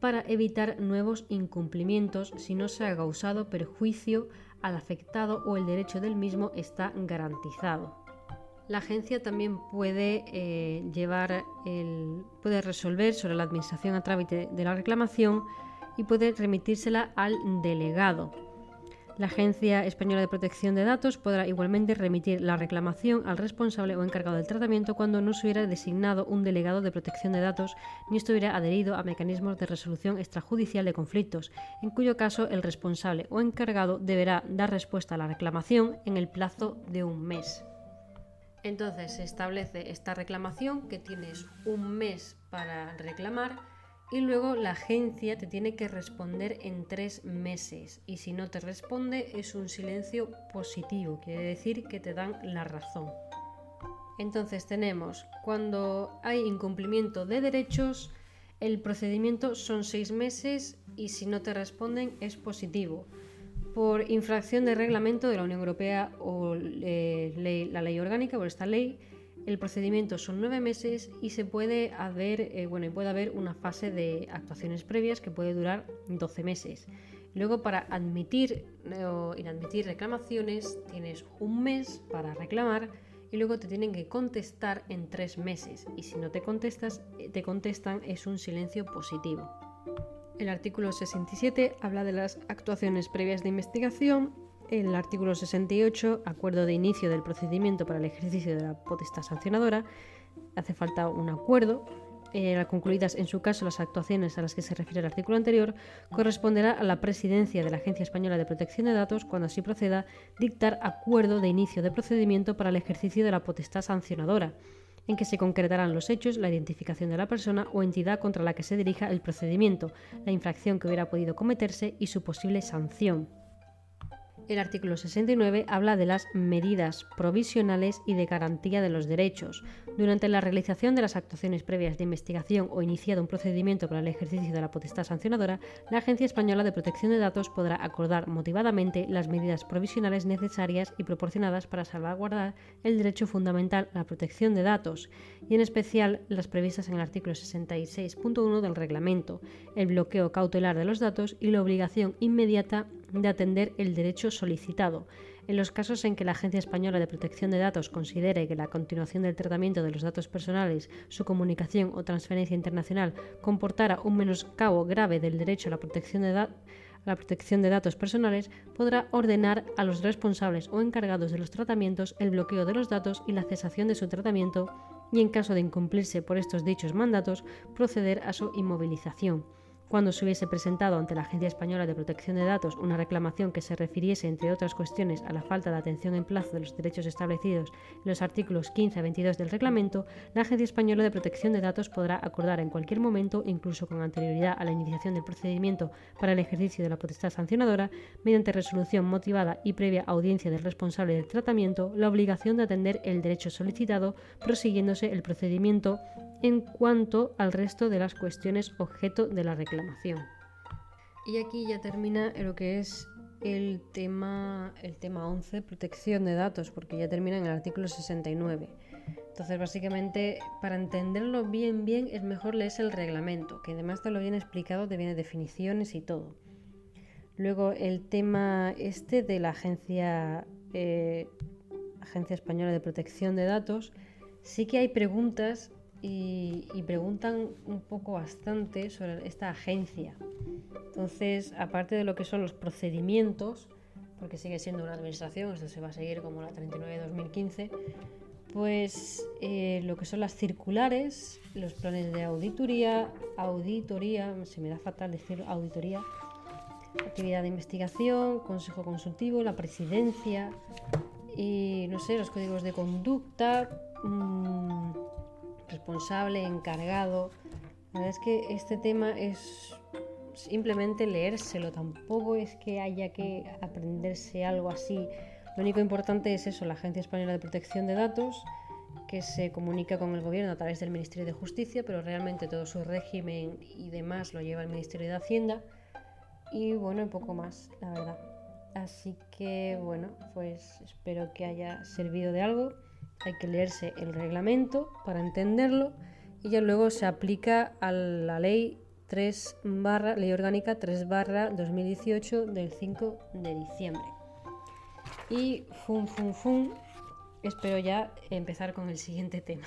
para evitar nuevos incumplimientos si no se ha causado perjuicio al afectado o el derecho del mismo está garantizado la agencia también puede eh, llevar el, puede resolver sobre la administración a trámite de la reclamación y puede remitírsela al delegado. La Agencia Española de Protección de Datos podrá igualmente remitir la reclamación al responsable o encargado del tratamiento cuando no se hubiera designado un delegado de protección de datos ni estuviera adherido a mecanismos de resolución extrajudicial de conflictos, en cuyo caso el responsable o encargado deberá dar respuesta a la reclamación en el plazo de un mes. Entonces se establece esta reclamación que tienes un mes para reclamar y luego la agencia te tiene que responder en tres meses y si no te responde es un silencio positivo, quiere decir que te dan la razón. Entonces tenemos cuando hay incumplimiento de derechos, el procedimiento son seis meses y si no te responden es positivo por infracción de reglamento de la Unión Europea o eh, la ley orgánica, por esta ley, el procedimiento son nueve meses y se puede haber, eh, bueno, puede haber una fase de actuaciones previas que puede durar 12 meses. Luego, para admitir o inadmitir reclamaciones, tienes un mes para reclamar y luego te tienen que contestar en tres meses. Y si no te contestas, te contestan es un silencio positivo. El artículo 67 habla de las actuaciones previas de investigación. El artículo 68, acuerdo de inicio del procedimiento para el ejercicio de la potestad sancionadora. Hace falta un acuerdo eh, concluidas en su caso las actuaciones a las que se refiere el artículo anterior, corresponderá a la presidencia de la Agencia Española de Protección de Datos, cuando así proceda, dictar acuerdo de inicio de procedimiento para el ejercicio de la potestad sancionadora, en que se concretarán los hechos, la identificación de la persona o entidad contra la que se dirija el procedimiento, la infracción que hubiera podido cometerse y su posible sanción. El artículo 69 habla de las medidas provisionales y de garantía de los derechos. Durante la realización de las actuaciones previas de investigación o iniciado un procedimiento para el ejercicio de la potestad sancionadora, la Agencia Española de Protección de Datos podrá acordar motivadamente las medidas provisionales necesarias y proporcionadas para salvaguardar el derecho fundamental a la protección de datos, y en especial las previstas en el artículo 66.1 del reglamento, el bloqueo cautelar de los datos y la obligación inmediata de atender el derecho solicitado. En los casos en que la Agencia Española de Protección de Datos considere que la continuación del tratamiento de los datos personales, su comunicación o transferencia internacional comportara un menoscabo grave del derecho a la protección de, la protección de datos personales, podrá ordenar a los responsables o encargados de los tratamientos el bloqueo de los datos y la cesación de su tratamiento y, en caso de incumplirse por estos dichos mandatos, proceder a su inmovilización cuando se hubiese presentado ante la Agencia Española de Protección de Datos una reclamación que se refiriese, entre otras cuestiones, a la falta de atención en plazo de los derechos establecidos en los artículos 15 a 22 del reglamento, la Agencia Española de Protección de Datos podrá acordar en cualquier momento, incluso con anterioridad a la iniciación del procedimiento para el ejercicio de la potestad sancionadora, mediante resolución motivada y previa audiencia del responsable del tratamiento, la obligación de atender el derecho solicitado, prosiguiéndose el procedimiento en cuanto al resto de las cuestiones objeto de la reclamación. Y aquí ya termina lo que es el tema, el tema 11, protección de datos, porque ya termina en el artículo 69. Entonces, básicamente, para entenderlo bien, bien, es mejor leer el reglamento, que además te lo viene explicado, te viene definiciones y todo. Luego, el tema este de la Agencia, eh, Agencia Española de Protección de Datos, sí que hay preguntas y, preguntan un poco bastante sobre esta agencia. Entonces, aparte de lo que son los procedimientos, porque sigue siendo una administración, esto se va a seguir como la 39 de 2015, pues eh, lo que son las circulares, los planes de auditoría, auditoría, se me da fatal decir auditoría, actividad de investigación, consejo consultivo, la presidencia y no sé, los códigos de conducta. Mmm, responsable, encargado. La verdad es que este tema es simplemente leérselo, tampoco es que haya que aprenderse algo así. Lo único importante es eso, la Agencia Española de Protección de Datos, que se comunica con el gobierno a través del Ministerio de Justicia, pero realmente todo su régimen y demás lo lleva el Ministerio de Hacienda. Y bueno, un poco más, la verdad. Así que bueno, pues espero que haya servido de algo hay que leerse el reglamento para entenderlo y ya luego se aplica a la ley 3 barra, ley orgánica 3 barra 2018 del 5 de diciembre. Y fum, fum, fum, espero ya empezar con el siguiente tema.